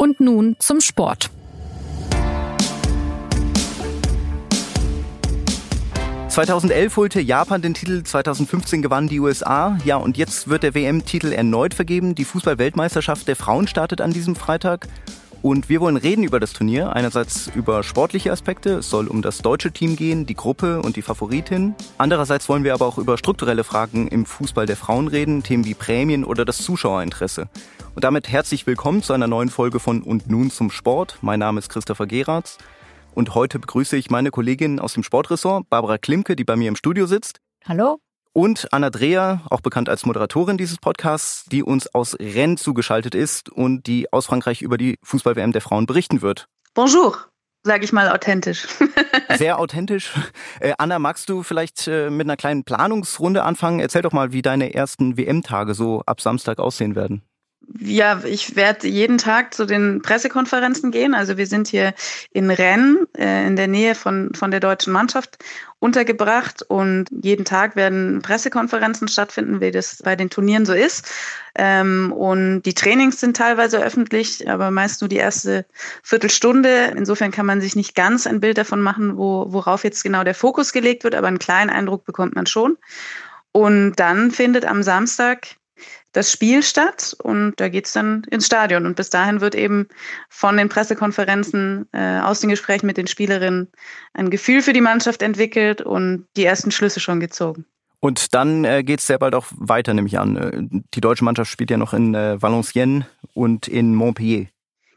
Und nun zum Sport. ...2011 holte Japan den Titel, 2015 gewannen die USA. Ja, und jetzt wird der WM-Titel erneut vergeben. Die Fußball-Weltmeisterschaft der Frauen startet an diesem Freitag. Und wir wollen reden über das Turnier. Einerseits über sportliche Aspekte. Es soll um das deutsche Team gehen, die Gruppe und die Favoritin. Andererseits wollen wir aber auch über strukturelle Fragen im Fußball der Frauen reden. Themen wie Prämien oder das Zuschauerinteresse. Und damit herzlich willkommen zu einer neuen Folge von Und nun zum Sport. Mein Name ist Christopher Geratz und heute begrüße ich meine Kollegin aus dem Sportressort, Barbara Klimke, die bei mir im Studio sitzt. Hallo. Und Anna Dreher, auch bekannt als Moderatorin dieses Podcasts, die uns aus Rennes zugeschaltet ist und die aus Frankreich über die Fußball-WM der Frauen berichten wird. Bonjour sage ich mal authentisch. Sehr authentisch. Äh, Anna, magst du vielleicht äh, mit einer kleinen Planungsrunde anfangen? Erzähl doch mal, wie deine ersten WM-Tage so ab Samstag aussehen werden ja, ich werde jeden Tag zu den Pressekonferenzen gehen. Also wir sind hier in Rennes, äh, in der Nähe von, von der deutschen Mannschaft untergebracht und jeden Tag werden Pressekonferenzen stattfinden, wie das bei den Turnieren so ist. Ähm, und die Trainings sind teilweise öffentlich, aber meist nur die erste Viertelstunde. Insofern kann man sich nicht ganz ein Bild davon machen, wo, worauf jetzt genau der Fokus gelegt wird, aber einen kleinen Eindruck bekommt man schon. Und dann findet am Samstag das Spiel statt und da geht es dann ins Stadion. Und bis dahin wird eben von den Pressekonferenzen, äh, aus den Gesprächen mit den Spielerinnen ein Gefühl für die Mannschaft entwickelt und die ersten Schlüsse schon gezogen. Und dann äh, geht es sehr bald auch weiter, nehme ich an. Äh, die deutsche Mannschaft spielt ja noch in äh, Valenciennes und in Montpellier.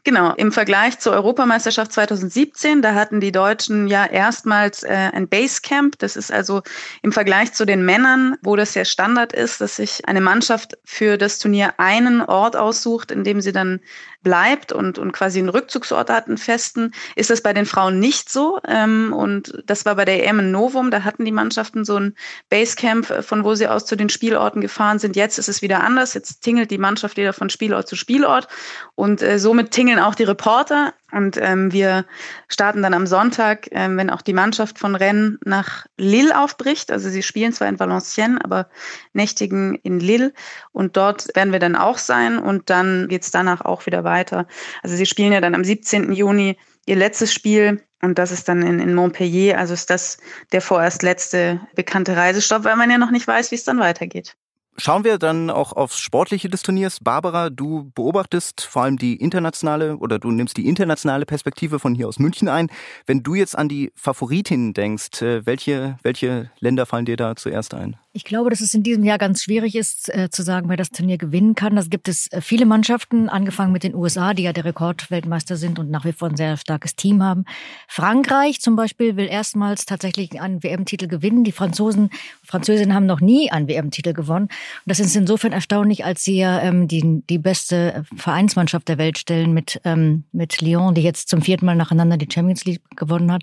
Genau, im Vergleich zur Europameisterschaft 2017, da hatten die Deutschen ja erstmals äh, ein Basecamp. Das ist also im Vergleich zu den Männern, wo das ja Standard ist, dass sich eine Mannschaft für das Turnier einen Ort aussucht, in dem sie dann bleibt und, und quasi einen Rückzugsort hat, einen festen, ist das bei den Frauen nicht so. Ähm, und das war bei der EM in Novum, da hatten die Mannschaften so ein Basecamp, äh, von wo sie aus zu den Spielorten gefahren sind. Jetzt ist es wieder anders. Jetzt tingelt die Mannschaft wieder von Spielort zu Spielort und äh, somit tingeln auch die Reporter. Und ähm, wir starten dann am Sonntag, ähm, wenn auch die Mannschaft von Rennes nach Lille aufbricht. Also sie spielen zwar in Valenciennes, aber nächtigen in Lille. Und dort werden wir dann auch sein. Und dann geht's danach auch wieder weiter. Also sie spielen ja dann am 17. Juni ihr letztes Spiel. Und das ist dann in, in Montpellier. Also ist das der vorerst letzte bekannte Reisestopp, weil man ja noch nicht weiß, wie es dann weitergeht. Schauen wir dann auch aufs Sportliche des Turniers. Barbara, du beobachtest vor allem die internationale oder du nimmst die internationale Perspektive von hier aus München ein. Wenn du jetzt an die Favoritinnen denkst, äh, welche, welche Länder fallen dir da zuerst ein? Ich glaube, dass es in diesem Jahr ganz schwierig ist, äh, zu sagen, wer das Turnier gewinnen kann. Da gibt es äh, viele Mannschaften, angefangen mit den USA, die ja der Rekordweltmeister sind und nach wie vor ein sehr starkes Team haben. Frankreich zum Beispiel will erstmals tatsächlich einen WM-Titel gewinnen. Die Franzosen, Französinnen haben noch nie einen WM-Titel gewonnen. Und das ist insofern erstaunlich, als sie ja ähm, die, die beste Vereinsmannschaft der Welt stellen mit, ähm, mit Lyon, die jetzt zum vierten Mal nacheinander die Champions League gewonnen hat.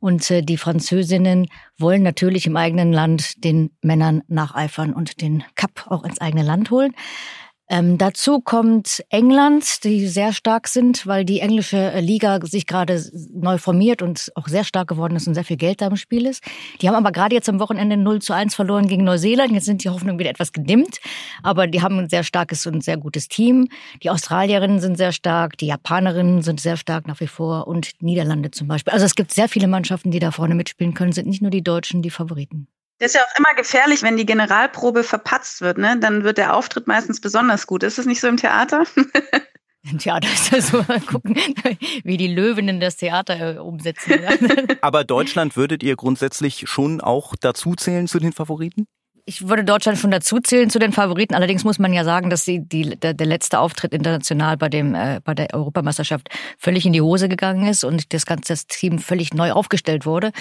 Und äh, die Französinnen wollen natürlich im eigenen Land den Männern nacheifern und den Cup auch ins eigene Land holen. Ähm, dazu kommt England, die sehr stark sind, weil die englische Liga sich gerade neu formiert und auch sehr stark geworden ist und sehr viel Geld da im Spiel ist. Die haben aber gerade jetzt am Wochenende 0 zu 1 verloren gegen Neuseeland. Jetzt sind die Hoffnungen wieder etwas gedimmt, aber die haben ein sehr starkes und sehr gutes Team. Die Australierinnen sind sehr stark, die Japanerinnen sind sehr stark nach wie vor und Niederlande zum Beispiel. Also es gibt sehr viele Mannschaften, die da vorne mitspielen können, sind nicht nur die Deutschen die Favoriten. Das ist ja auch immer gefährlich, wenn die Generalprobe verpatzt wird, ne? Dann wird der Auftritt meistens besonders gut. Ist das nicht so im Theater? Im Theater ist das so, mal gucken, wie die Löwinnen das Theater äh, umsetzen. Aber Deutschland würdet ihr grundsätzlich schon auch dazu zählen zu den Favoriten? Ich würde Deutschland schon dazu zählen zu den Favoriten. Allerdings muss man ja sagen, dass die, die, der, der letzte Auftritt international bei, dem, äh, bei der Europameisterschaft völlig in die Hose gegangen ist und das ganze Team völlig neu aufgestellt wurde.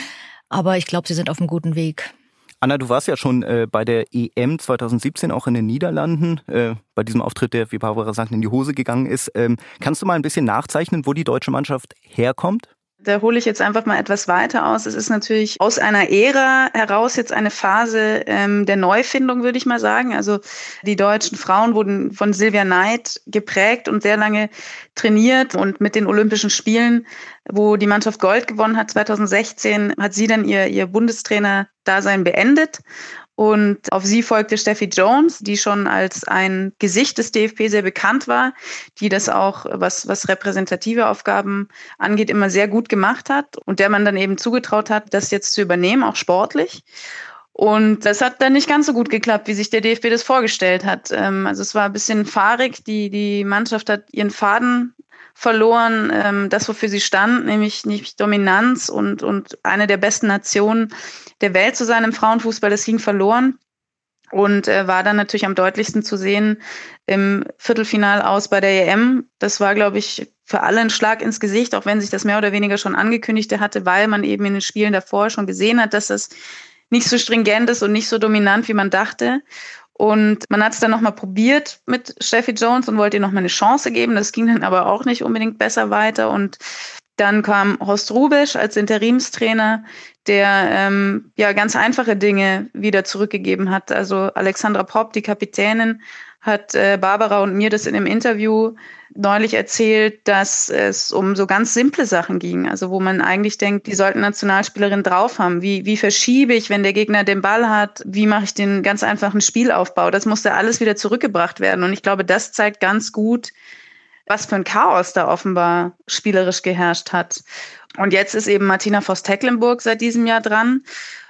Aber ich glaube, sie sind auf einem guten Weg. Anna, du warst ja schon äh, bei der EM 2017 auch in den Niederlanden, äh, bei diesem Auftritt, der, wie Barbara sagt, in die Hose gegangen ist. Ähm, kannst du mal ein bisschen nachzeichnen, wo die deutsche Mannschaft herkommt? Da hole ich jetzt einfach mal etwas weiter aus. Es ist natürlich aus einer Ära heraus jetzt eine Phase ähm, der Neufindung, würde ich mal sagen. Also die deutschen Frauen wurden von Silvia Neid geprägt und sehr lange trainiert. Und mit den Olympischen Spielen, wo die Mannschaft Gold gewonnen hat, 2016, hat sie dann ihr, ihr Bundestrainer-Dasein beendet Und auf sie folgte Steffi Jones, die schon als ein Gesicht des DFB sehr bekannt war, die das auch, was, was repräsentative Aufgaben angeht, immer sehr gut gemacht hat und der man dann eben zugetraut hat, das jetzt zu übernehmen, auch sportlich. Und das hat dann nicht ganz so gut geklappt, wie sich der DFB das vorgestellt hat. Ähm, also es war ein bisschen fahrig. Die, die Mannschaft hat ihren Faden verloren, ähm, das, wofür sie stand, nämlich nicht Dominanz und, und eine der besten Nationen der Welt zu sein im Frauenfußball, das ging verloren und äh, war dann natürlich am deutlichsten zu sehen im Viertelfinal aus bei der EM. Das war, glaube ich, für alle ein Schlag ins Gesicht, auch wenn sich das mehr oder weniger schon angekündigt hatte, weil man eben in den Spielen davor schon gesehen hat, dass das nicht so stringent ist und nicht so dominant, wie man dachte. Und man hat es dann nochmal probiert mit Steffi Jones und wollte ihr nochmal eine Chance geben. Das ging dann aber auch nicht unbedingt besser weiter. Und dann kam Horst Rubisch als Interimstrainer, der ähm, ja ganz einfache Dinge wieder zurückgegeben hat. Also Alexandra Popp, die Kapitänin, hat äh, Barbara und mir das in einem Interview neulich erzählt, dass es um so ganz simple Sachen ging. Also wo man eigentlich denkt, die sollten Nationalspielerinnen drauf haben. Wie, wie verschiebe ich, wenn der Gegner den Ball hat? Wie mache ich den ganz einfachen Spielaufbau? Das musste alles wieder zurückgebracht werden. Und ich glaube, das zeigt ganz gut, was für ein Chaos da offenbar spielerisch geherrscht hat. Und jetzt ist eben Martina Voss-Tecklenburg seit diesem Jahr dran.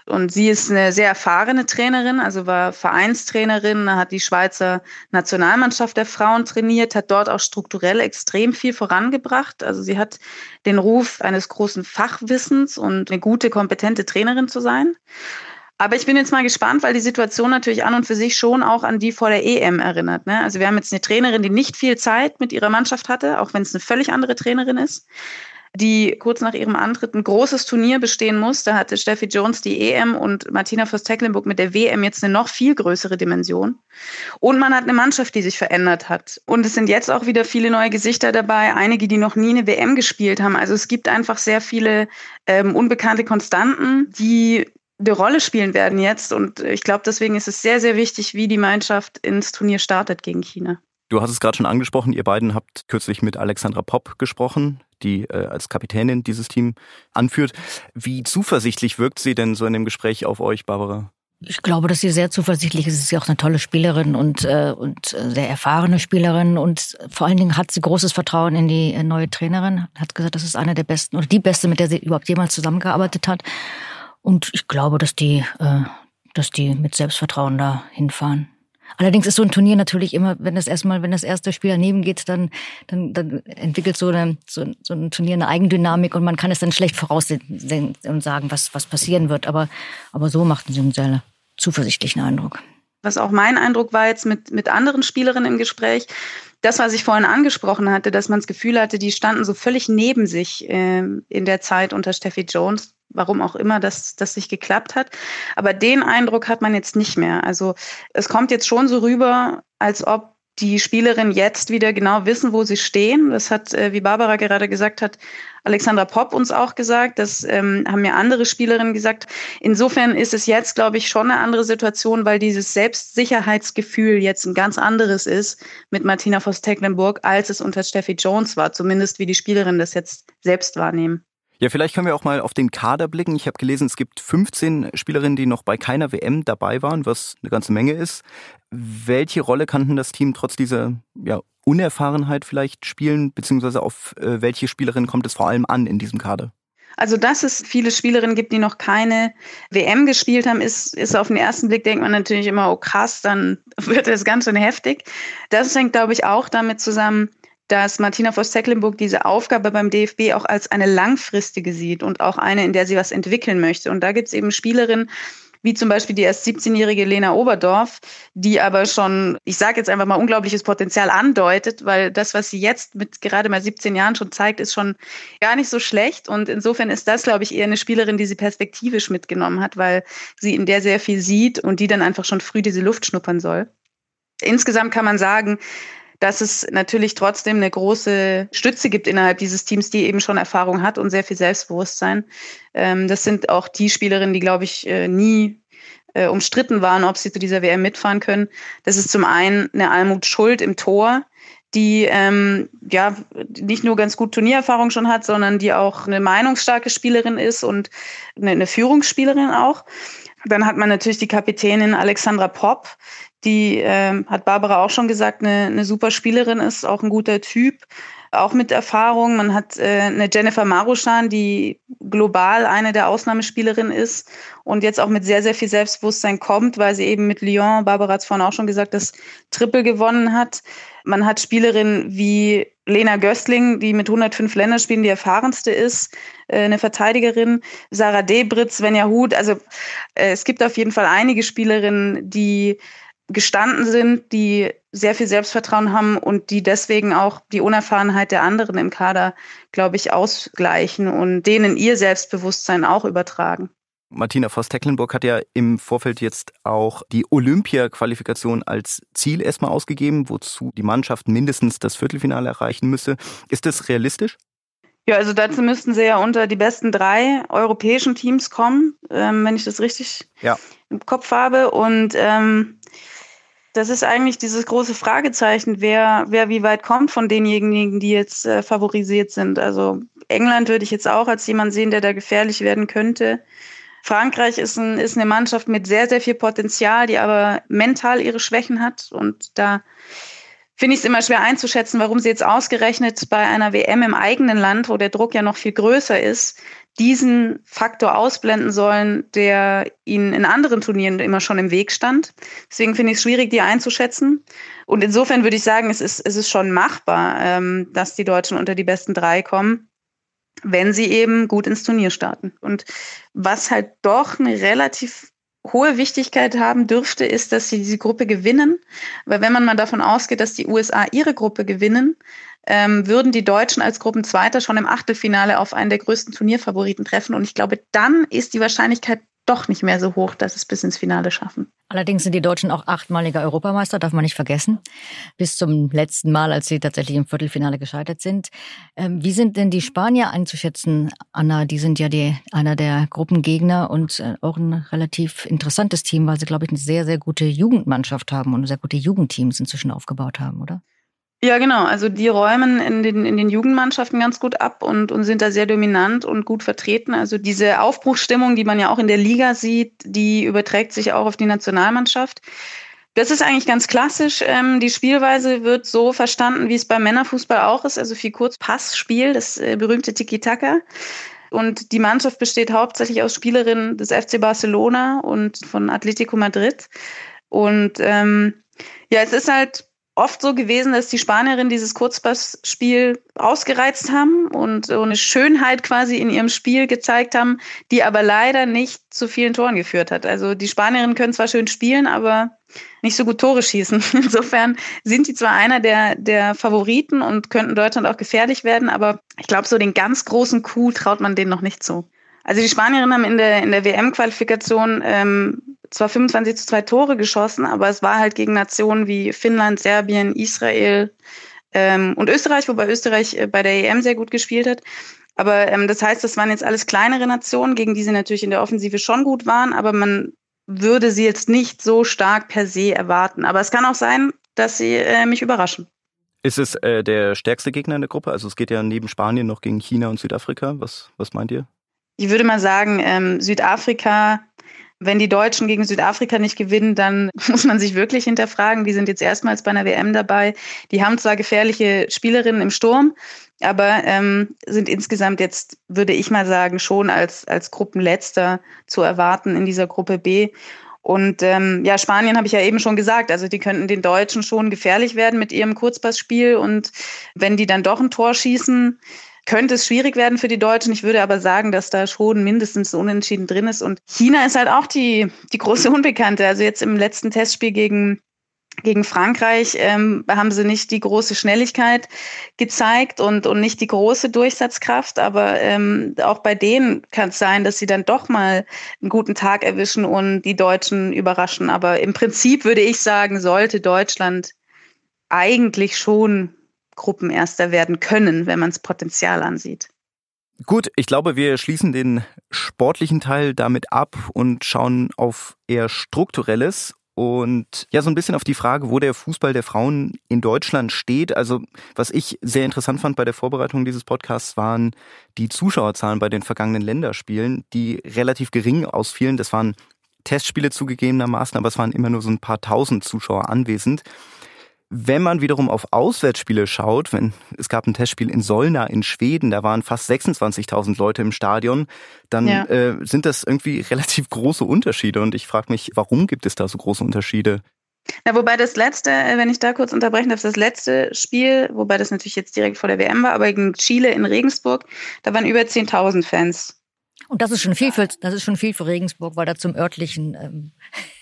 Und sie ist eine sehr erfahrene Trainerin, also war Vereinstrainerin, hat die Schweizer Nationalmannschaft der Frauen trainiert, hat dort auch strukturell extrem viel vorangebracht. Also sie hat den Ruf eines großen Fachwissens und eine gute, kompetente Trainerin zu sein. Aber ich bin jetzt mal gespannt, weil die Situation natürlich an und für sich schon auch an die vor der EM erinnert. Ne? Also wir haben jetzt eine Trainerin, die nicht viel Zeit mit ihrer Mannschaft hatte, auch wenn es eine völlig andere Trainerin ist die kurz nach ihrem Antritt ein großes Turnier bestehen muss. Da hatte Steffi Jones die EM und Martina Voss-Tecklenburg mit der WM jetzt eine noch viel größere Dimension. Und man hat eine Mannschaft, die sich verändert hat. Und es sind jetzt auch wieder viele neue Gesichter dabei, einige, die noch nie eine WM gespielt haben. Also es gibt einfach sehr viele ähm, unbekannte Konstanten, die eine Rolle spielen werden jetzt. Und ich glaube, deswegen ist es sehr, sehr wichtig, wie die Mannschaft ins Turnier startet gegen China. Du hast es gerade schon angesprochen, ihr beiden habt kürzlich mit Alexandra Popp gesprochen, die äh, als Kapitänin dieses Team anführt. Wie zuversichtlich wirkt sie denn so in dem Gespräch auf euch, Barbara? Ich glaube, dass sie sehr zuversichtlich ist. Sie ist auch eine tolle Spielerin und, äh, und sehr erfahrene Spielerin. Und vor allen Dingen hat sie großes Vertrauen in die äh, neue Trainerin. Hat gesagt, das ist eine der besten oder die beste, mit der sie überhaupt jemals zusammengearbeitet hat. Und ich glaube, dass die, äh, dass die mit Selbstvertrauen da hinfahren. Allerdings ist so ein Turnier natürlich immer, wenn das erstmal, wenn das erste Spiel daneben geht, dann, dann, dann entwickelt so, eine, so, so ein Turnier eine Eigendynamik und man kann es dann schlecht voraussehen und sagen, was, was passieren wird. Aber, aber so macht es einen sehr zuversichtlichen Eindruck. Was auch mein Eindruck war jetzt mit, mit anderen Spielerinnen im Gespräch, das, was ich vorhin angesprochen hatte, dass man das Gefühl hatte, die standen so völlig neben sich äh, in der Zeit unter Steffi Jones warum auch immer das, das nicht geklappt hat. Aber den Eindruck hat man jetzt nicht mehr. Also es kommt jetzt schon so rüber, als ob die Spielerinnen jetzt wieder genau wissen, wo sie stehen. Das hat, äh, wie Barbara gerade gesagt hat, Alexandra Popp uns auch gesagt. Das ähm, haben mir andere Spielerinnen gesagt. Insofern ist es jetzt, glaube ich, schon eine andere Situation, weil dieses Selbstsicherheitsgefühl jetzt ein ganz anderes ist mit Martina Voss-Tecklenburg, als es unter Steffi Jones war. Zumindest wie die Spielerinnen das jetzt selbst wahrnehmen. Ja, vielleicht können wir auch mal auf den Kader blicken. Ich habe gelesen, es gibt 15 Spielerinnen, die noch bei keiner WM dabei waren, was eine ganze Menge ist. Welche Rolle kann denn das Team trotz dieser ja, Unerfahrenheit vielleicht spielen, beziehungsweise auf äh, welche Spielerinnen kommt es vor allem an in diesem Kader? Also, dass es viele Spielerinnen gibt, die noch keine WM gespielt haben, ist, ist auf den ersten Blick, denkt man natürlich immer, oh krass, dann wird es ganz schön heftig. Das hängt, glaube ich, auch damit zusammen, dass Martina Voss-Tecklenburg diese Aufgabe beim DFB auch als eine langfristige sieht und auch eine, in der sie was entwickeln möchte. Und da gibt es eben Spielerinnen, wie zum Beispiel die erst 17-jährige Lena Oberdorf, die aber schon, ich sage jetzt einfach mal, unglaubliches Potenzial andeutet, weil das, was sie jetzt mit gerade mal 17 Jahren schon zeigt, ist schon gar nicht so schlecht. Und insofern ist das, glaube ich, eher eine Spielerin, die sie perspektivisch mitgenommen hat, weil sie in der sehr viel sieht und die dann einfach schon früh diese Luft schnuppern soll. Insgesamt kann man sagen, dass es natürlich trotzdem eine große Stütze gibt innerhalb dieses Teams, die eben schon Erfahrung hat und sehr viel Selbstbewusstsein. Ähm, das sind auch die Spielerinnen, die, glaube ich, äh, nie äh, umstritten waren, ob sie zu dieser WM mitfahren können. Das ist zum einen eine Almut Schuld im Tor, die ähm, ja nicht nur ganz gut Turniererfahrung schon hat, sondern die auch eine meinungsstarke Spielerin ist und eine, eine Führungsspielerin auch. Dann hat man natürlich die Kapitänin Alexandra Popp, die äh, hat Barbara auch schon gesagt, eine, eine super Spielerin ist, auch ein guter Typ, auch mit Erfahrung. Man hat äh, eine Jennifer Maruschan, die global eine der Ausnahmespielerinnen ist und jetzt auch mit sehr, sehr viel Selbstbewusstsein kommt, weil sie eben mit Lyon, Barbara hat es vorhin auch schon gesagt, das Triple gewonnen hat. Man hat Spielerinnen wie Lena Göstling, die mit 105 Länderspielen die erfahrenste ist, äh, eine Verteidigerin, Sarah Debritz, Svenja Huth. Also äh, es gibt auf jeden Fall einige Spielerinnen, die gestanden sind, die sehr viel Selbstvertrauen haben und die deswegen auch die Unerfahrenheit der anderen im Kader, glaube ich, ausgleichen und denen ihr Selbstbewusstsein auch übertragen. Martina Voss-Tecklenburg hat ja im Vorfeld jetzt auch die Olympia-Qualifikation als Ziel erstmal ausgegeben, wozu die Mannschaft mindestens das Viertelfinale erreichen müsse. Ist das realistisch? Ja, also dazu müssten sie ja unter die besten drei europäischen Teams kommen, ähm, wenn ich das richtig ja. im Kopf habe. Und ähm, das ist eigentlich dieses große Fragezeichen, wer, wer wie weit kommt von denjenigen, die jetzt äh, favorisiert sind. Also England würde ich jetzt auch als jemand sehen, der da gefährlich werden könnte. Frankreich ist, ein, ist eine Mannschaft mit sehr, sehr viel Potenzial, die aber mental ihre Schwächen hat. Und da finde ich es immer schwer einzuschätzen, warum sie jetzt ausgerechnet bei einer WM im eigenen Land, wo der Druck ja noch viel größer ist, diesen Faktor ausblenden sollen, der ihnen in anderen Turnieren immer schon im Weg stand. Deswegen finde ich es schwierig, die einzuschätzen. Und insofern würde ich sagen, es ist, es ist schon machbar, ähm, dass die Deutschen unter die besten drei kommen wenn sie eben gut ins Turnier starten. Und was halt doch eine relativ hohe Wichtigkeit haben dürfte, ist, dass sie diese Gruppe gewinnen. Weil wenn man mal davon ausgeht, dass die USA ihre Gruppe gewinnen, ähm, würden die Deutschen als Gruppenzweiter schon im Achtelfinale auf einen der größten Turnierfavoriten treffen. Und ich glaube, dann ist die Wahrscheinlichkeit doch nicht mehr so hoch, dass es bis ins Finale schaffen. Allerdings sind die Deutschen auch achtmalige Europameister, darf man nicht vergessen. Bis zum letzten Mal, als sie tatsächlich im Viertelfinale gescheitert sind. Ähm, wie sind denn die Spanier einzuschätzen, Anna? Die sind ja die, einer der Gruppengegner und äh, auch ein relativ interessantes Team, weil sie, glaube ich, eine sehr, sehr gute Jugendmannschaft haben und sehr gute Jugendteams inzwischen aufgebaut haben, oder? Ja, genau. Also die räumen in den, in den Jugendmannschaften ganz gut ab und, und sind da sehr dominant und gut vertreten. Also diese Aufbruchsstimmung, die man ja auch in der Liga sieht, die überträgt sich auch auf die Nationalmannschaft. Das ist eigentlich ganz klassisch. Ähm, die Spielweise wird so verstanden, wie es beim Männerfußball auch ist, also viel Kurzpassspiel, das äh, berühmte Tiki-Taka. Und die Mannschaft besteht hauptsächlich aus Spielerinnen des FC Barcelona und von Atletico Madrid. Und ähm, ja, es ist halt oft so gewesen, dass die Spanierinnen dieses Kurzpassspiel ausgereizt haben und so eine Schönheit quasi in ihrem Spiel gezeigt haben, die aber leider nicht zu vielen Toren geführt hat. Also die Spanierinnen können zwar schön spielen, aber nicht so gut Tore schießen. Insofern sind die zwar einer der, der Favoriten und könnten Deutschland auch gefährlich werden, aber ich glaube, so den ganz großen Coup traut man denen noch nicht zu. Also die Spanierinnen haben in der, in der WM-Qualifikation ähm, zwar 25 zu 2 Tore geschossen, aber es war halt gegen Nationen wie Finnland, Serbien, Israel ähm, und Österreich, wobei Österreich äh, bei der EM sehr gut gespielt hat. Aber ähm, das heißt, das waren jetzt alles kleinere Nationen, gegen die sie natürlich in der Offensive schon gut waren, aber man würde sie jetzt nicht so stark per se erwarten. Aber es kann auch sein, dass sie äh, mich überraschen. Ist es äh, der stärkste Gegner in der Gruppe? Also es geht ja neben Spanien noch gegen China und Südafrika. Was, was meint ihr? Ich würde mal sagen, ähm, Südafrika wenn die Deutschen gegen Südafrika nicht gewinnen, dann muss man sich wirklich hinterfragen. Die sind jetzt erstmals bei einer WM dabei. Die haben zwar gefährliche Spielerinnen im Sturm, aber ähm, sind insgesamt jetzt, würde ich mal sagen, schon als, als Gruppenletzter zu erwarten in dieser Gruppe B. Und ähm, ja, Spanien habe ich ja eben schon gesagt, also die könnten den Deutschen schon gefährlich werden mit ihrem Kurzpassspiel. Und wenn die dann doch ein Tor schießen, könnte es schwierig werden für die Deutschen. Ich würde aber sagen, dass da schon mindestens Unentschieden drin ist. Und China ist halt auch die, die große Unbekannte. Also jetzt im letzten Testspiel gegen gegen Frankreich ähm, haben sie nicht die große Schnelligkeit gezeigt und, und nicht die große Durchsatzkraft, aber ähm, auch bei denen kann es sein, dass sie dann doch mal einen guten Tag erwischen und die Deutschen überraschen. Aber im Prinzip würde ich sagen, sollte Deutschland eigentlich schon Gruppenerster werden können, wenn man das Potenzial ansieht. Gut, ich glaube, wir schließen den sportlichen Teil damit ab und schauen auf eher strukturelles und ja, so ein bisschen auf die Frage, wo der Fußball der Frauen in Deutschland steht. Also, was ich sehr interessant fand bei der Vorbereitung dieses Podcasts, waren die Zuschauerzahlen bei den vergangenen Länderspielen, die relativ gering ausfielen. Das waren Testspiele zugegebenermaßen, aber es waren immer nur so ein paar tausend Zuschauer anwesend. Wenn man wiederum auf Auswärtsspiele schaut, wenn es gab ein Testspiel in Solna in Schweden, da waren fast 26.000 Leute im Stadion, dann ja. äh, sind das irgendwie relativ große Unterschiede. Und ich frage mich, warum gibt es da so große Unterschiede? Na, wobei das letzte, äh, wenn ich da kurz unterbrechen darf, das letzte Spiel, wobei das natürlich jetzt direkt vor der WM war, aber gegen Chile in Regensburg, da waren über 10.000 Fans. Und das ist schon viel für, das ist schon viel für Regensburg, weil da zum örtlichen, ähm,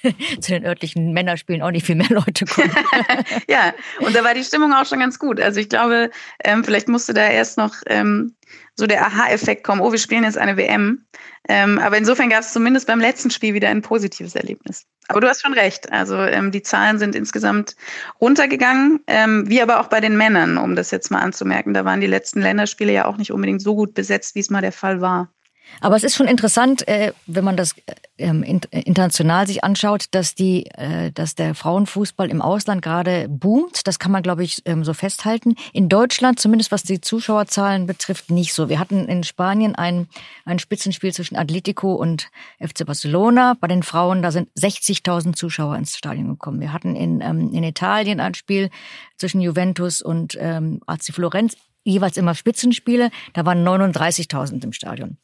zu den örtlichen Männerspielen auch nicht viel mehr Leute kommen. ja, und da war die Stimmung auch schon ganz gut. Also ich glaube, ähm, vielleicht musste da erst noch ähm, so der Aha-Effekt kommen, oh, wir spielen jetzt eine WM. Ähm, aber insofern gab es zumindest beim letzten Spiel wieder ein positives Erlebnis. Aber du hast schon recht. Also ähm, die Zahlen sind insgesamt runtergegangen, ähm, wie aber auch bei den Männern, um das jetzt mal anzumerken. Da waren die letzten Länderspiele ja auch nicht unbedingt so gut besetzt, wie es mal der Fall war. Aber es ist schon interessant, äh, wenn man das ähm, international sich anschaut, dass die, äh, dass der Frauenfußball im Ausland gerade boomt. Das kann man, glaube ich, ähm, so festhalten. In Deutschland, zumindest was die Zuschauerzahlen betrifft, nicht so. Wir hatten in Spanien ein, ein Spitzenspiel zwischen Atletico und FC Barcelona. Bei den Frauen, da sind 60.000 Zuschauer ins Stadion gekommen. Wir hatten in, ähm, in Italien ein Spiel zwischen Juventus und ähm, AC Florenz jeweils immer Spitzenspiele. Da waren 39.000 im Stadion.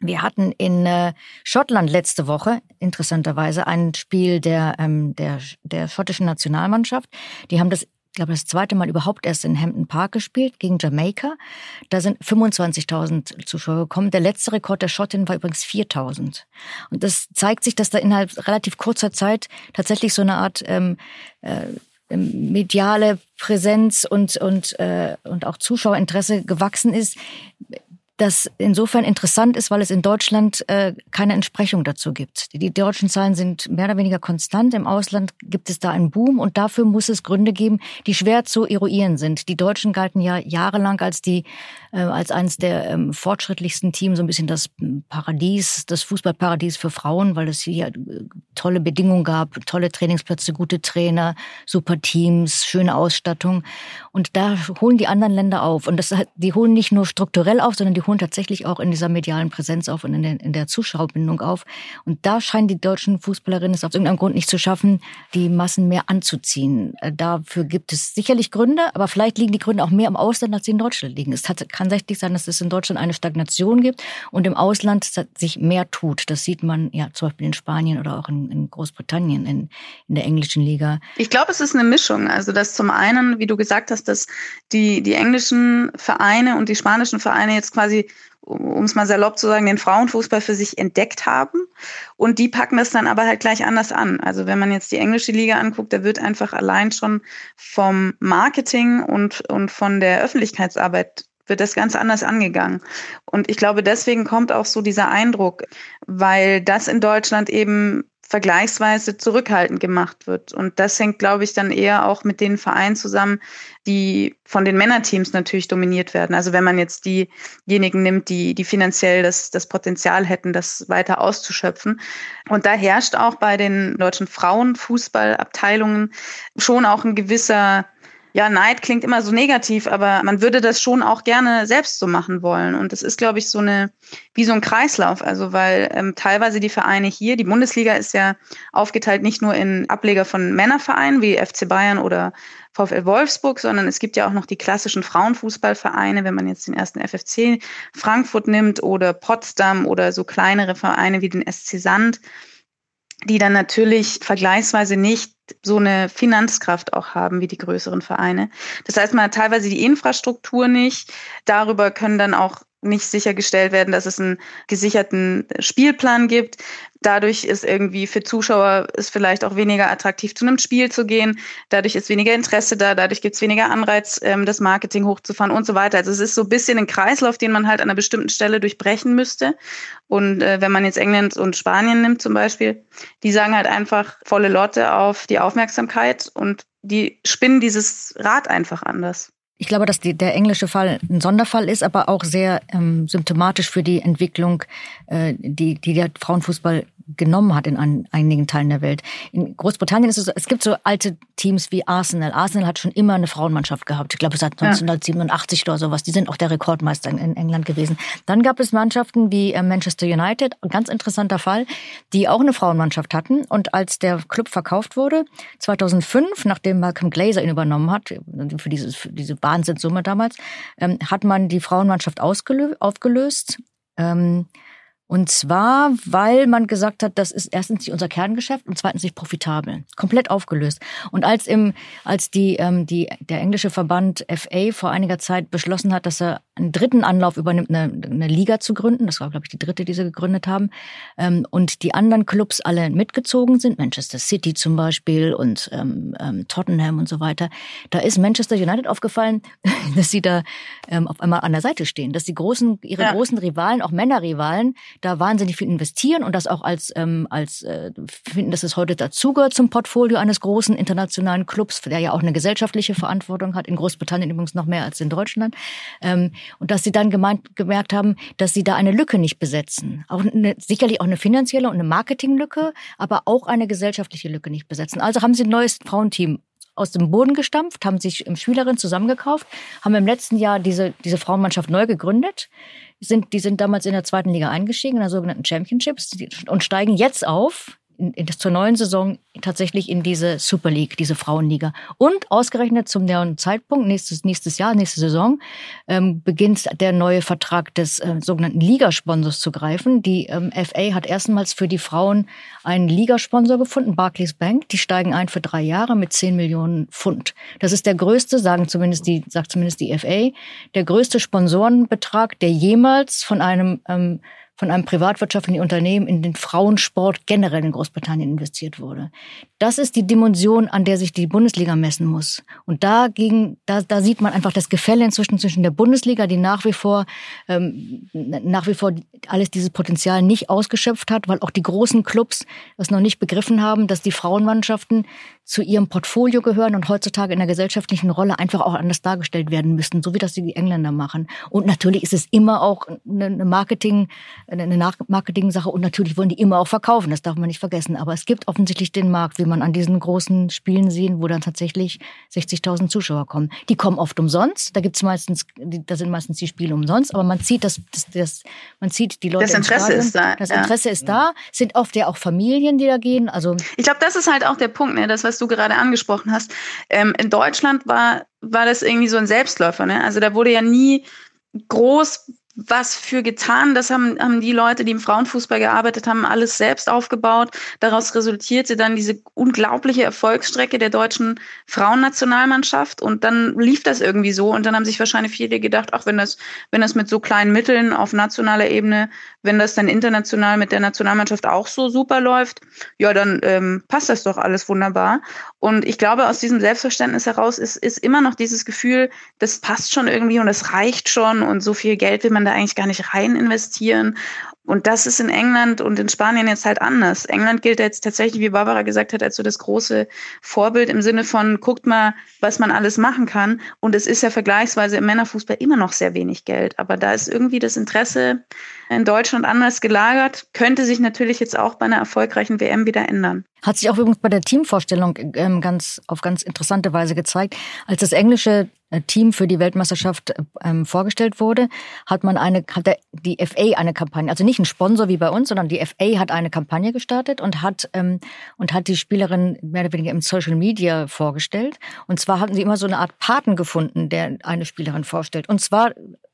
Wir hatten in äh, Schottland letzte Woche interessanterweise ein Spiel der, ähm, der, der schottischen Nationalmannschaft. Die haben das, ich glaube, das zweite Mal überhaupt erst in Hampton Park gespielt gegen Jamaika. Da sind 25.000 Zuschauer gekommen. Der letzte Rekord der Schottin war übrigens 4.000. Und das zeigt sich, dass da innerhalb relativ kurzer Zeit tatsächlich so eine Art ähm, äh, mediale Präsenz und, und, äh, und auch Zuschauerinteresse gewachsen ist das insofern interessant ist, weil es in Deutschland äh, keine Entsprechung dazu gibt. Die deutschen Zahlen sind mehr oder weniger konstant. Im Ausland gibt es da einen Boom und dafür muss es Gründe geben, die schwer zu eruieren sind. Die Deutschen galten ja jahrelang als die äh, als eines der ähm, fortschrittlichsten Teams, so ein bisschen das Paradies, das Fußballparadies für Frauen, weil es hier äh, tolle Bedingungen gab, tolle Trainingsplätze, gute Trainer, super Teams, schöne Ausstattung. Und da holen die anderen Länder auf. Und das, die holen nicht nur strukturell auf, sondern die holen tatsächlich auch in dieser medialen Präsenz auf und in, der, in der Zuschauerbindung auf. Und da scheinen die deutschen Fußballerinnen es aus irgendeinem Grund nicht zu schaffen, die Massen mehr anzuziehen. Äh, dafür gibt es sicherlich Gründe, aber vielleicht liegen die Gründe auch mehr im Ausland, als sie in Deutschland liegen. Es kann tatsächlich sein, dass es in Deutschland eine Stagnation gibt und im Ausland sich mehr tut. Das sieht man ja zum Beispiel in Spanien oder auch in, in Großbritannien, in, in der englischen Liga. Ich glaube, es ist eine Mischung. Also, dass zum einen, wie du gesagt hast, dass die, die englischen Vereine und die spanischen Vereine jetzt quasi um es mal salopp zu sagen, den Frauenfußball für sich entdeckt haben. Und die packen das dann aber halt gleich anders an. Also wenn man jetzt die englische Liga anguckt, da wird einfach allein schon vom Marketing und, und von der Öffentlichkeitsarbeit wird das ganz anders angegangen. Und ich glaube, deswegen kommt auch so dieser Eindruck, weil das in Deutschland eben vergleichsweise zurückhaltend gemacht wird. Und das hängt, glaube ich, dann eher auch mit den Vereinen zusammen, die von den Männerteams natürlich dominiert werden. Also wenn man jetzt diejenigen nimmt, die, die finanziell das, das Potenzial hätten, das weiter auszuschöpfen. Und da herrscht auch bei den deutschen Frauenfußballabteilungen schon auch ein gewisser ja, Neid klingt immer so negativ, aber man würde das schon auch gerne selbst so machen wollen. Und das ist, glaube ich, so eine, wie so ein Kreislauf. Also, weil ähm, teilweise die Vereine hier, die Bundesliga ist ja aufgeteilt nicht nur in Ableger von Männervereinen wie FC Bayern oder VfL Wolfsburg, sondern es gibt ja auch noch die klassischen Frauenfußballvereine, wenn man jetzt den ersten FFC Frankfurt nimmt oder Potsdam oder so kleinere Vereine wie den SC Sand die dann natürlich vergleichsweise nicht so eine Finanzkraft auch haben wie die größeren Vereine. Das heißt, man hat teilweise die Infrastruktur nicht. Darüber können dann auch nicht sichergestellt werden, dass es einen gesicherten Spielplan gibt. Dadurch ist irgendwie für Zuschauer ist vielleicht auch weniger attraktiv, zu einem Spiel zu gehen. Dadurch ist weniger Interesse da. Dadurch gibt es weniger Anreiz, ähm, das Marketing hochzufahren und so weiter. Also es ist so ein bisschen ein Kreislauf, den man halt an einer bestimmten Stelle durchbrechen müsste. Und äh, wenn man jetzt England und Spanien nimmt zum Beispiel, die sagen halt einfach volle Lotte auf die Aufmerksamkeit und die spinnen dieses Rad einfach anders. Ich glaube, dass die, der englische Fall ein Sonderfall ist, aber auch sehr ähm, symptomatisch für die Entwicklung, äh, die, die der Frauenfußball genommen hat in an, einigen Teilen der Welt. In Großbritannien ist es so, es gibt so alte Teams wie Arsenal. Arsenal hat schon immer eine Frauenmannschaft gehabt. Ich glaube, seit 1987 ja. oder sowas. Die sind auch der Rekordmeister in, in, England gewesen. Dann gab es Mannschaften wie äh, Manchester United, ein ganz interessanter Fall, die auch eine Frauenmannschaft hatten. Und als der Club verkauft wurde, 2005, nachdem Malcolm Glazer ihn übernommen hat, für, dieses, für diese Wahnsinnssumme damals, ähm, hat man die Frauenmannschaft aufgelöst. Ähm, und zwar, weil man gesagt hat, das ist erstens nicht unser Kerngeschäft und zweitens nicht profitabel. Komplett aufgelöst. Und als im, als die, ähm, die, der englische Verband FA vor einiger Zeit beschlossen hat, dass er einen dritten Anlauf übernimmt, eine, eine Liga zu gründen, das war, glaube ich, die dritte, die sie gegründet haben, ähm, und die anderen Clubs alle mitgezogen sind, Manchester City zum Beispiel und ähm, ähm, Tottenham und so weiter, da ist Manchester United aufgefallen, dass sie da ähm, auf einmal an der Seite stehen, dass die großen, ihre ja. großen Rivalen, auch Männerrivalen, da wahnsinnig viel investieren und das auch als, ähm, als äh, finden, dass es heute dazugehört zum Portfolio eines großen internationalen Clubs, der ja auch eine gesellschaftliche Verantwortung hat, in Großbritannien übrigens noch mehr als in Deutschland. Ähm, und dass sie dann gemeint, gemerkt haben, dass sie da eine Lücke nicht besetzen. Auch eine, sicherlich auch eine finanzielle und eine Marketinglücke, aber auch eine gesellschaftliche Lücke nicht besetzen. Also haben sie ein neues Frauenteam aus dem Boden gestampft, haben sich im Schülerin zusammengekauft, haben im letzten Jahr diese, diese Frauenmannschaft neu gegründet. Sind, die sind damals in der zweiten Liga eingestiegen, in der sogenannten Championships, und steigen jetzt auf in, zur neuen Saison tatsächlich in diese Super League, diese Frauenliga. Und ausgerechnet zum neuen Zeitpunkt, nächstes, nächstes Jahr, nächste Saison, ähm, beginnt der neue Vertrag des äh, sogenannten Ligasponsors zu greifen. Die ähm, FA hat erstmals für die Frauen einen Ligasponsor gefunden, Barclays Bank. Die steigen ein für drei Jahre mit 10 Millionen Pfund. Das ist der größte, sagen zumindest die, sagt zumindest die FA, der größte Sponsorenbetrag, der jemals von einem ähm, von einem privatwirtschaftlichen Unternehmen in den Frauensport generell in Großbritannien investiert wurde. Das ist die Dimension, an der sich die Bundesliga messen muss. Und dagegen, da, da sieht man einfach das Gefälle inzwischen zwischen der Bundesliga, die nach wie vor ähm, nach wie vor alles dieses Potenzial nicht ausgeschöpft hat, weil auch die großen Clubs es noch nicht begriffen haben, dass die Frauenmannschaften zu ihrem Portfolio gehören und heutzutage in der gesellschaftlichen Rolle einfach auch anders dargestellt werden müssten, so wie das die Engländer machen. Und natürlich ist es immer auch eine Marketing, eine Marketing-Sache und natürlich wollen die immer auch verkaufen, das darf man nicht vergessen. Aber es gibt offensichtlich den Markt, wie man an diesen großen Spielen sehen, wo dann tatsächlich 60.000 Zuschauer kommen. Die kommen oft umsonst, da gibt's meistens, da sind meistens die Spiele umsonst, aber man sieht, das, das, das man sieht die Leute. Das Interesse ist da. Das Interesse ja. ist da, sind oft ja auch Familien, die da gehen. Also ich glaube, das ist halt auch der Punkt, ne? das was du gerade angesprochen hast. Ähm, in Deutschland war, war das irgendwie so ein Selbstläufer. Ne? Also da wurde ja nie groß was für getan. Das haben, haben die Leute, die im Frauenfußball gearbeitet haben, alles selbst aufgebaut. Daraus resultierte dann diese unglaubliche Erfolgsstrecke der deutschen Frauennationalmannschaft. Und dann lief das irgendwie so. Und dann haben sich wahrscheinlich viele gedacht, ach, wenn das, wenn das mit so kleinen Mitteln auf nationaler Ebene, wenn das dann international mit der Nationalmannschaft auch so super läuft, ja, dann ähm, passt das doch alles wunderbar. Und ich glaube, aus diesem Selbstverständnis heraus ist, ist immer noch dieses Gefühl, das passt schon irgendwie und es reicht schon und so viel Geld will man da eigentlich gar nicht rein investieren. Und das ist in England und in Spanien jetzt halt anders. England gilt jetzt tatsächlich, wie Barbara gesagt hat, als so das große Vorbild im Sinne von, guckt mal, was man alles machen kann. Und es ist ja vergleichsweise im Männerfußball immer noch sehr wenig Geld. Aber da ist irgendwie das Interesse in Deutschland anders gelagert, könnte sich natürlich jetzt auch bei einer erfolgreichen WM wieder ändern. Hat sich auch übrigens bei der Teamvorstellung ähm, ganz, auf ganz interessante Weise gezeigt. Als das englische Team für die Weltmeisterschaft ähm, vorgestellt wurde, hat man eine, hat der, die FA eine Kampagne, also nicht ein Sponsor wie bei uns, sondern die FA hat eine Kampagne gestartet und hat ähm, und hat die Spielerin mehr oder weniger im Social Media vorgestellt. Und zwar hatten sie immer so eine Art Paten gefunden, der eine Spielerin vorstellt. Und zwar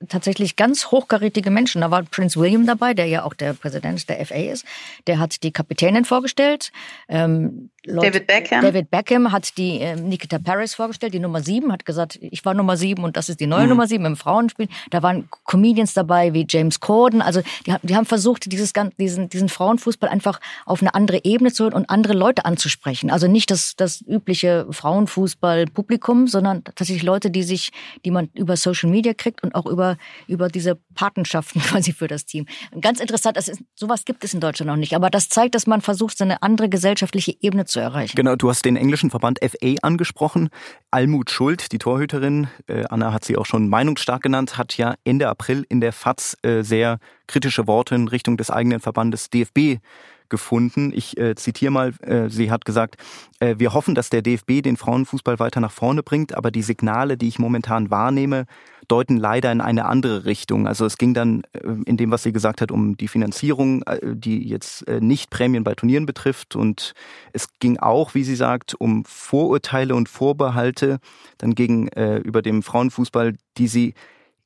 tatsächlich ganz hochkarätige Menschen. Da war Prince William dabei, der ja auch der Präsident der FA ist. Der hat die Kapitänin vorgestellt. Ähm, Leute, David Beckham. David Beckham hat die äh, Nikita Paris vorgestellt, die Nummer sieben, hat gesagt, ich war Nummer sieben und das ist die neue mhm. Nummer sieben im Frauenspiel. Da waren Comedians dabei wie James Corden. Also die, die haben versucht, dieses, diesen, diesen Frauenfußball einfach auf eine andere Ebene zu holen und andere Leute anzusprechen. Also nicht das, das übliche Frauenfußball-Publikum, sondern tatsächlich Leute, die sich, die man über Social Media kriegt und auch über über, über diese Patenschaften quasi für das Team. Ganz interessant, das ist, sowas gibt es in Deutschland noch nicht. Aber das zeigt, dass man versucht, so eine andere gesellschaftliche Ebene zu erreichen. Genau, du hast den englischen Verband FA angesprochen. Almut Schuld, die Torhüterin, äh, Anna hat sie auch schon meinungsstark genannt, hat ja Ende April in der FAZ äh, sehr kritische Worte in Richtung des eigenen Verbandes DFB gefunden. Ich äh, zitiere mal, äh, sie hat gesagt, äh, wir hoffen, dass der DFB den Frauenfußball weiter nach vorne bringt, aber die Signale, die ich momentan wahrnehme, deuten leider in eine andere Richtung. Also es ging dann äh, in dem, was sie gesagt hat, um die Finanzierung, äh, die jetzt äh, nicht Prämien bei Turnieren betrifft. Und es ging auch, wie sie sagt, um Vorurteile und Vorbehalte dann gegenüber dem Frauenfußball, die sie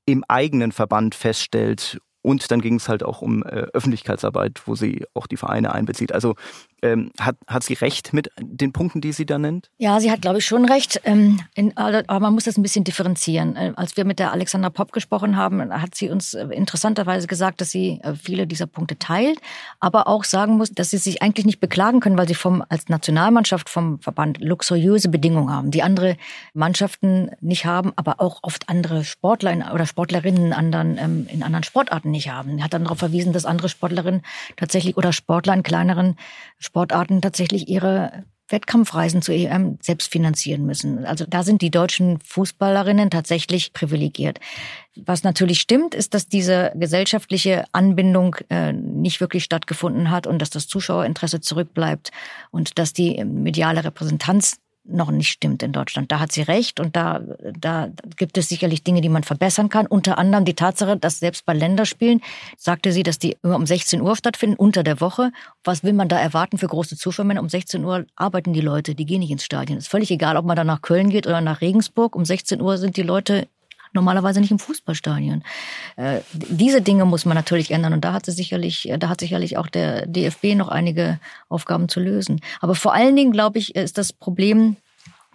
im eigenen Verband feststellt und dann ging es halt auch um äh, Öffentlichkeitsarbeit, wo sie auch die Vereine einbezieht. Also ähm, hat, hat sie recht mit den Punkten, die sie da nennt? Ja, sie hat, glaube ich, schon recht. Ähm, in, aber man muss das ein bisschen differenzieren. Äh, als wir mit der Alexandra Popp gesprochen haben, hat sie uns äh, interessanterweise gesagt, dass sie äh, viele dieser Punkte teilt, aber auch sagen muss, dass sie sich eigentlich nicht beklagen können, weil sie vom, als Nationalmannschaft vom Verband luxuriöse Bedingungen haben, die andere Mannschaften nicht haben, aber auch oft andere Sportler oder Sportlerinnen in anderen, ähm, in anderen Sportarten nicht haben. Er hat dann darauf verwiesen, dass andere Sportlerinnen tatsächlich oder Sportler in kleineren Sportarten tatsächlich ihre Wettkampfreisen zur EM selbst finanzieren müssen. Also da sind die deutschen Fußballerinnen tatsächlich privilegiert. Was natürlich stimmt, ist, dass diese gesellschaftliche Anbindung äh, nicht wirklich stattgefunden hat und dass das Zuschauerinteresse zurückbleibt und dass die mediale Repräsentanz noch nicht stimmt in Deutschland. Da hat sie recht und da, da gibt es sicherlich Dinge, die man verbessern kann. Unter anderem die Tatsache, dass selbst bei Länderspielen, sagte sie, dass die immer um 16 Uhr stattfinden, unter der Woche. Was will man da erwarten für große Zuschauermänner? Um 16 Uhr arbeiten die Leute, die gehen nicht ins Stadion. Ist völlig egal, ob man da nach Köln geht oder nach Regensburg. Um 16 Uhr sind die Leute normalerweise nicht im Fußballstadion. Äh, diese Dinge muss man natürlich ändern und da hat sicherlich, da hat sicherlich auch der DFB noch einige Aufgaben zu lösen. Aber vor allen Dingen, glaube ich, ist das Problem,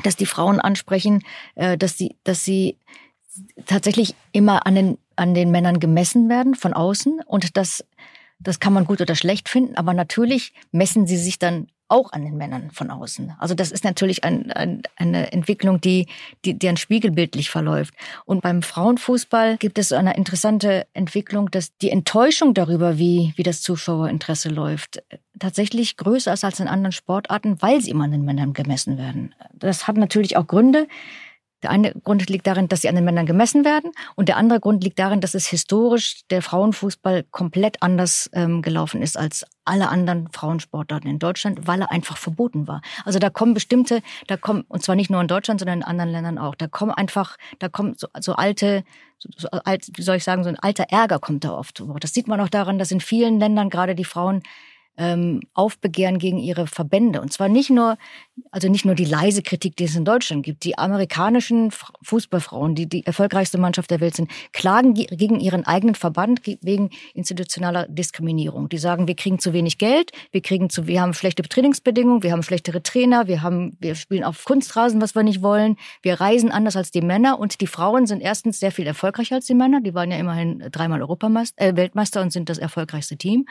dass die Frauen ansprechen, äh, dass sie, dass sie tatsächlich immer an den, an den Männern gemessen werden von außen und das, das kann man gut oder schlecht finden, aber natürlich messen sie sich dann auch an den Männern von außen. Also das ist natürlich ein, ein, eine Entwicklung, die, die, ein spiegelbildlich verläuft. Und beim Frauenfußball gibt es eine interessante Entwicklung, dass die Enttäuschung darüber, wie, wie das Zuschauerinteresse läuft, tatsächlich größer ist als in anderen Sportarten, weil sie immer an den Männern gemessen werden. Das hat natürlich auch Gründe. Der eine Grund liegt darin, dass sie an den Männern gemessen werden und der andere Grund liegt darin, dass es historisch der Frauenfußball komplett anders ähm, gelaufen ist als alle anderen Frauensportarten in Deutschland, weil er einfach verboten war. Also da kommen bestimmte, da kommen, und zwar nicht nur in Deutschland, sondern in anderen Ländern auch, da kommen einfach, da kommen so, so alte, so, so alt, wie soll ich sagen, so ein alter Ärger kommt da oft. Das sieht man auch daran, dass in vielen Ländern gerade die Frauen ähm, Aufbegehren gegen ihre Verbände. Und zwar nicht nur, also nicht nur die leise Kritik, die es in Deutschland gibt. Die amerikanischen Fußballfrauen, die die erfolgreichste Mannschaft der Welt sind, klagen gegen ihren eigenen Verband wegen institutionaler Diskriminierung. Die sagen, wir kriegen zu wenig Geld, wir kriegen zu, wir haben schlechte Trainingsbedingungen, wir haben schlechtere Trainer, wir haben, wir spielen auf Kunstrasen, was wir nicht wollen, wir reisen anders als die Männer und die Frauen sind erstens sehr viel erfolgreicher als die Männer. Die waren ja immerhin dreimal Europameister, äh, Weltmeister und sind das erfolgreichste Team.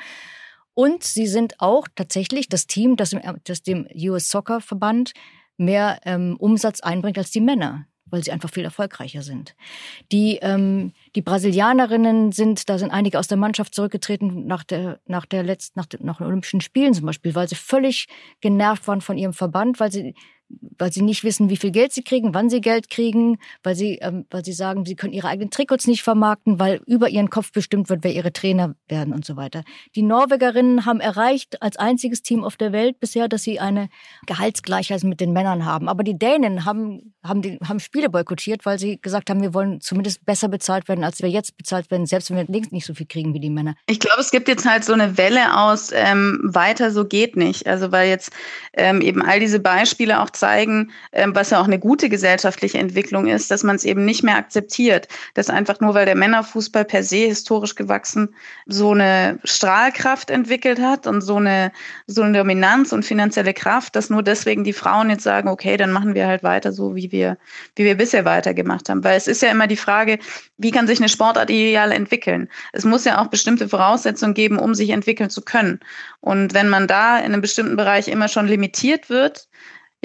Und sie sind auch tatsächlich das Team, das, im, das dem US Soccer Verband mehr ähm, Umsatz einbringt als die Männer, weil sie einfach viel erfolgreicher sind. Die, ähm, die Brasilianerinnen sind, da sind einige aus der Mannschaft zurückgetreten nach der, nach der letzten, nach, nach den Olympischen Spielen zum Beispiel, weil sie völlig genervt waren von ihrem Verband, weil sie weil sie nicht wissen, wie viel Geld sie kriegen, wann sie Geld kriegen, weil sie, ähm, weil sie sagen, sie können ihre eigenen Trikots nicht vermarkten, weil über ihren Kopf bestimmt wird, wer ihre Trainer werden und so weiter. Die Norwegerinnen haben erreicht als einziges Team auf der Welt bisher, dass sie eine Gehaltsgleichheit mit den Männern haben. Aber die Dänen haben, haben, die, haben Spiele boykottiert, weil sie gesagt haben, wir wollen zumindest besser bezahlt werden, als wir jetzt bezahlt werden, selbst wenn wir längst nicht so viel kriegen wie die Männer. Ich glaube, es gibt jetzt halt so eine Welle aus, ähm, weiter so geht nicht. Also weil jetzt ähm, eben all diese Beispiele auch zeigen, ähm, was ja auch eine gute gesellschaftliche Entwicklung ist, dass man es eben nicht mehr akzeptiert, dass einfach nur, weil der Männerfußball per se historisch gewachsen so eine Strahlkraft entwickelt hat und so eine, so eine Dominanz und finanzielle Kraft, dass nur deswegen die Frauen jetzt sagen, okay, dann machen wir halt weiter so, wie wir, wie wir bisher weitergemacht haben. Weil es ist ja immer die Frage, wie kann sich eine Sportart ideal entwickeln? Es muss ja auch bestimmte Voraussetzungen geben, um sich entwickeln zu können. Und wenn man da in einem bestimmten Bereich immer schon limitiert wird,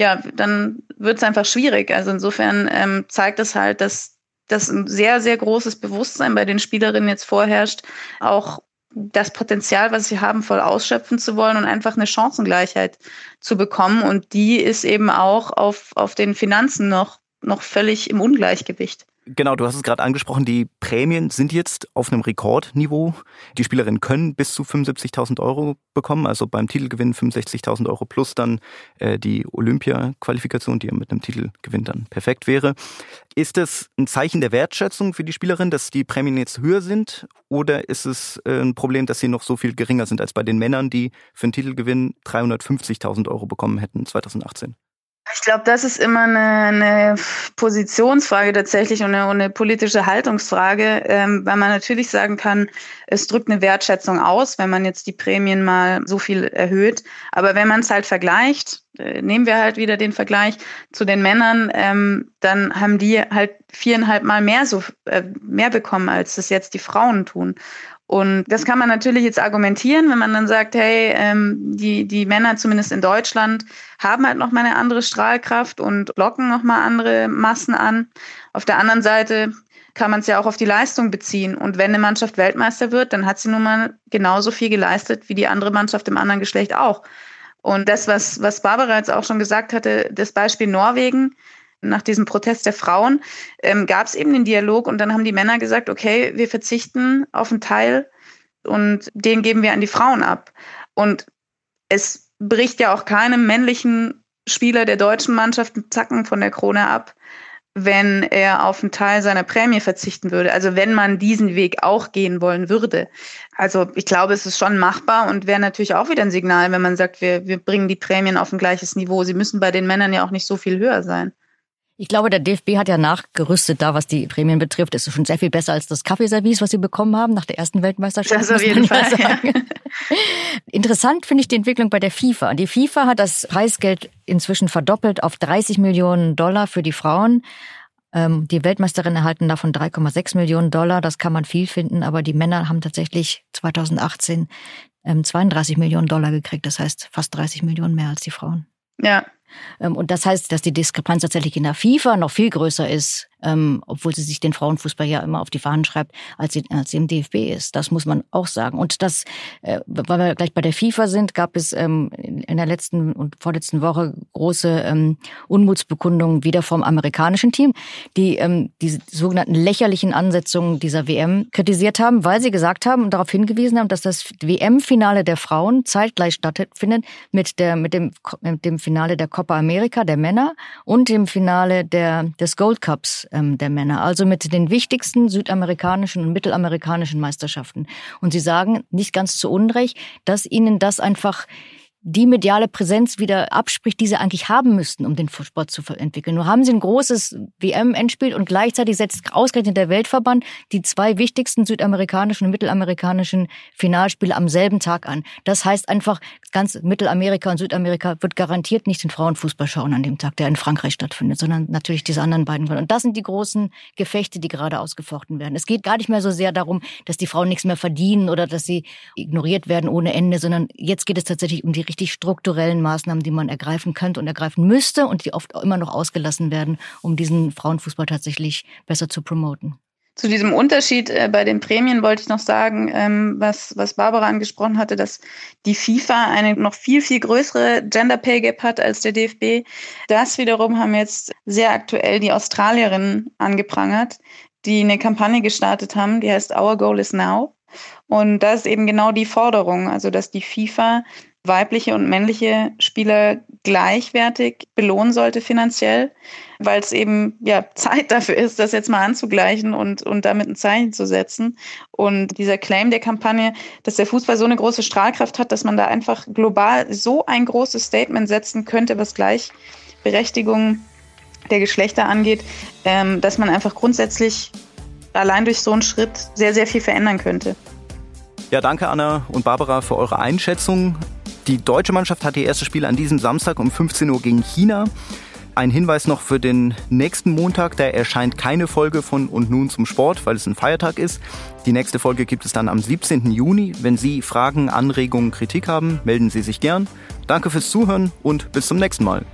ja, dann wird es einfach schwierig. Also insofern ähm, zeigt es halt, dass dass ein sehr, sehr großes Bewusstsein bei den Spielerinnen jetzt vorherrscht, auch das Potenzial, was sie haben, voll ausschöpfen zu wollen und einfach eine Chancengleichheit zu bekommen. Und die ist eben auch auf, auf den Finanzen noch, noch völlig im Ungleichgewicht. Genau, du hast es gerade angesprochen, die Prämien sind jetzt auf einem Rekordniveau. Die Spielerinnen können bis zu 75.000 Euro bekommen, also beim Titelgewinn 65.000 Euro plus dann äh, die Olympia-Qualifikation, die ja mit einem Titelgewinn dann perfekt wäre. Ist es ein Zeichen der Wertschätzung für die Spielerin, dass die Prämien jetzt höher sind? Oder ist es äh, ein Problem, dass sie noch so viel geringer sind als bei den Männern, die für einen Titelgewinn 350.000 Euro bekommen hätten 2018? Ich glaube, das ist immer eine, eine Positionsfrage tatsächlich und eine, eine politische Haltungsfrage, ähm, weil man natürlich sagen kann, es drückt eine Wertschätzung aus, wenn man jetzt die Prämien mal so viel erhöht. Aber wenn man es halt vergleicht, äh, nehmen wir halt wieder den Vergleich zu den Männern, ähm, dann haben die halt viereinhalb Mal mehr so äh, mehr bekommen, als das jetzt die Frauen tun. Und das kann man natürlich jetzt argumentieren, wenn man dann sagt, hey, ähm, die, die Männer zumindest in Deutschland haben halt noch mal eine andere Strahlkraft und locken noch mal andere Massen an. Auf der anderen Seite kann man es ja auch auf die Leistung beziehen. Und wenn eine Mannschaft Weltmeister wird, dann hat sie nun mal genauso viel geleistet wie die andere Mannschaft im anderen Geschlecht auch. Und das, was, was Barbara jetzt auch schon gesagt hatte, das Beispiel Norwegen, nach diesem Protest der Frauen ähm, gab es eben den Dialog und dann haben die Männer gesagt, okay, wir verzichten auf einen Teil und den geben wir an die Frauen ab. Und es bricht ja auch keinem männlichen Spieler der deutschen Mannschaft einen Zacken von der Krone ab, wenn er auf einen Teil seiner Prämie verzichten würde. Also wenn man diesen Weg auch gehen wollen würde. Also ich glaube, es ist schon machbar und wäre natürlich auch wieder ein Signal, wenn man sagt, wir, wir bringen die Prämien auf ein gleiches Niveau. Sie müssen bei den Männern ja auch nicht so viel höher sein. Ich glaube, der DFB hat ja nachgerüstet da, was die Prämien betrifft. Es ist schon sehr viel besser als das Kaffeeservice, was sie bekommen haben nach der ersten Weltmeisterschaft. Das auf jeden Fall. Ja Interessant finde ich die Entwicklung bei der FIFA. Die FIFA hat das Preisgeld inzwischen verdoppelt auf 30 Millionen Dollar für die Frauen. Ähm, die Weltmeisterinnen erhalten davon 3,6 Millionen Dollar. Das kann man viel finden, aber die Männer haben tatsächlich 2018 32 ähm, Millionen Dollar gekriegt. Das heißt fast 30 Millionen mehr als die Frauen. Ja, und das heißt, dass die Diskrepanz tatsächlich in der FIFA noch viel größer ist ähm, obwohl sie sich den Frauenfußball ja immer auf die Fahnen schreibt, als sie, als sie im DFB ist. Das muss man auch sagen. Und das, äh, weil wir gleich bei der FIFA sind, gab es ähm, in der letzten und vorletzten Woche große ähm, Unmutsbekundungen wieder vom amerikanischen Team, die ähm, die sogenannten lächerlichen Ansetzungen dieser WM kritisiert haben, weil sie gesagt haben und darauf hingewiesen haben, dass das WM-Finale der Frauen zeitgleich stattfindet mit der mit dem mit dem Finale der Copa America der Männer und dem Finale der des Gold Cups ähm, der Männer, also mit den wichtigsten südamerikanischen und mittelamerikanischen Meisterschaften. Und sie sagen nicht ganz zu Unrecht, dass ihnen das einfach die mediale Präsenz wieder abspricht, die sie eigentlich haben müssten, um den Sport zu entwickeln. Nur haben sie ein großes WM-Endspiel und gleichzeitig setzt ausgerechnet der Weltverband die zwei wichtigsten südamerikanischen und mittelamerikanischen Finalspiele am selben Tag an. Das heißt einfach, ganz Mittelamerika und Südamerika wird garantiert nicht den Frauenfußball schauen an dem Tag, der in Frankreich stattfindet, sondern natürlich diese anderen beiden. Und das sind die großen Gefechte, die gerade ausgefochten werden. Es geht gar nicht mehr so sehr darum, dass die Frauen nichts mehr verdienen oder dass sie ignoriert werden ohne Ende, sondern jetzt geht es tatsächlich um die richtig strukturellen Maßnahmen, die man ergreifen könnte und ergreifen müsste und die oft immer noch ausgelassen werden, um diesen Frauenfußball tatsächlich besser zu promoten. Zu diesem Unterschied äh, bei den Prämien wollte ich noch sagen, ähm, was, was Barbara angesprochen hatte, dass die FIFA eine noch viel, viel größere Gender Pay Gap hat als der DFB. Das wiederum haben jetzt sehr aktuell die Australierinnen angeprangert, die eine Kampagne gestartet haben, die heißt Our Goal is Now. Und das ist eben genau die Forderung, also dass die FIFA weibliche und männliche Spieler gleichwertig belohnen sollte finanziell, weil es eben ja Zeit dafür ist, das jetzt mal anzugleichen und, und damit ein Zeichen zu setzen. Und dieser Claim der Kampagne, dass der Fußball so eine große Strahlkraft hat, dass man da einfach global so ein großes Statement setzen könnte, was Gleichberechtigung der Geschlechter angeht, ähm, dass man einfach grundsätzlich allein durch so einen Schritt sehr, sehr viel verändern könnte. Ja, danke Anna und Barbara für eure Einschätzung. Die deutsche Mannschaft hat ihr erstes Spiel an diesem Samstag um 15 Uhr gegen China. Ein Hinweis noch für den nächsten Montag, da erscheint keine Folge von Und nun zum Sport, weil es ein Feiertag ist. Die nächste Folge gibt es dann am 17. Juni. Wenn Sie Fragen, Anregungen, Kritik haben, melden Sie sich gern. Danke fürs Zuhören und bis zum nächsten Mal.